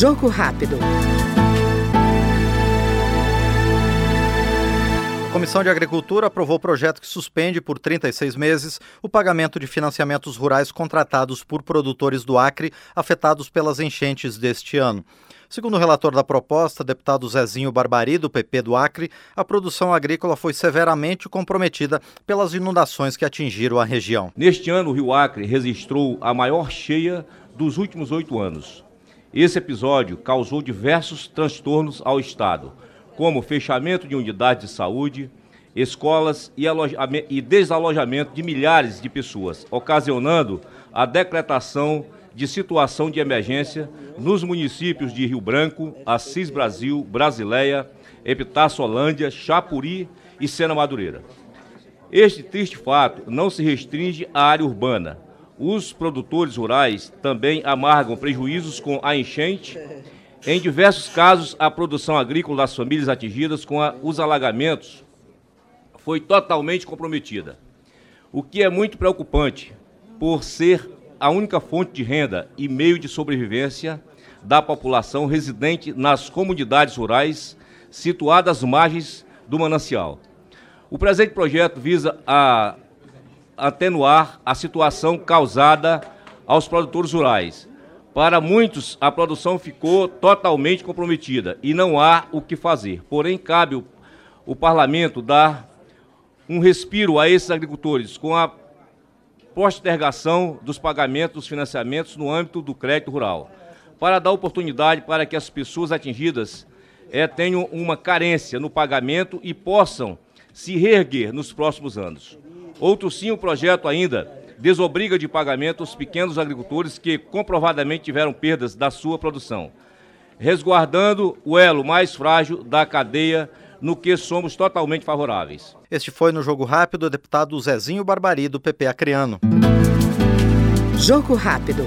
Jogo rápido. A Comissão de Agricultura aprovou o projeto que suspende por 36 meses o pagamento de financiamentos rurais contratados por produtores do Acre afetados pelas enchentes deste ano. Segundo o relator da proposta, deputado Zezinho Barbari, do PP do Acre, a produção agrícola foi severamente comprometida pelas inundações que atingiram a região. Neste ano, o Rio Acre registrou a maior cheia dos últimos oito anos. Esse episódio causou diversos transtornos ao Estado como fechamento de unidades de saúde, escolas e, e desalojamento de milhares de pessoas, ocasionando a decretação de situação de emergência nos municípios de Rio Branco, Assis Brasil, Brasileia, Epitácio-Holândia, Chapuri e Sena Madureira. Este triste fato não se restringe à área urbana. Os produtores rurais também amargam prejuízos com a enchente em diversos casos, a produção agrícola das famílias atingidas com a, os alagamentos foi totalmente comprometida, o que é muito preocupante, por ser a única fonte de renda e meio de sobrevivência da população residente nas comunidades rurais situadas às margens do manancial. O presente projeto visa a atenuar a situação causada aos produtores rurais, para muitos, a produção ficou totalmente comprometida e não há o que fazer. Porém, cabe o, o parlamento dar um respiro a esses agricultores com a postergação dos pagamentos dos financiamentos no âmbito do crédito rural, para dar oportunidade para que as pessoas atingidas é, tenham uma carência no pagamento e possam se reerguer nos próximos anos. Outro sim, o projeto ainda desobriga de pagamento os pequenos agricultores que comprovadamente tiveram perdas da sua produção, resguardando o elo mais frágil da cadeia no que somos totalmente favoráveis. Este foi no Jogo Rápido o deputado Zezinho Barbari, do PP Acreano. Jogo Rápido.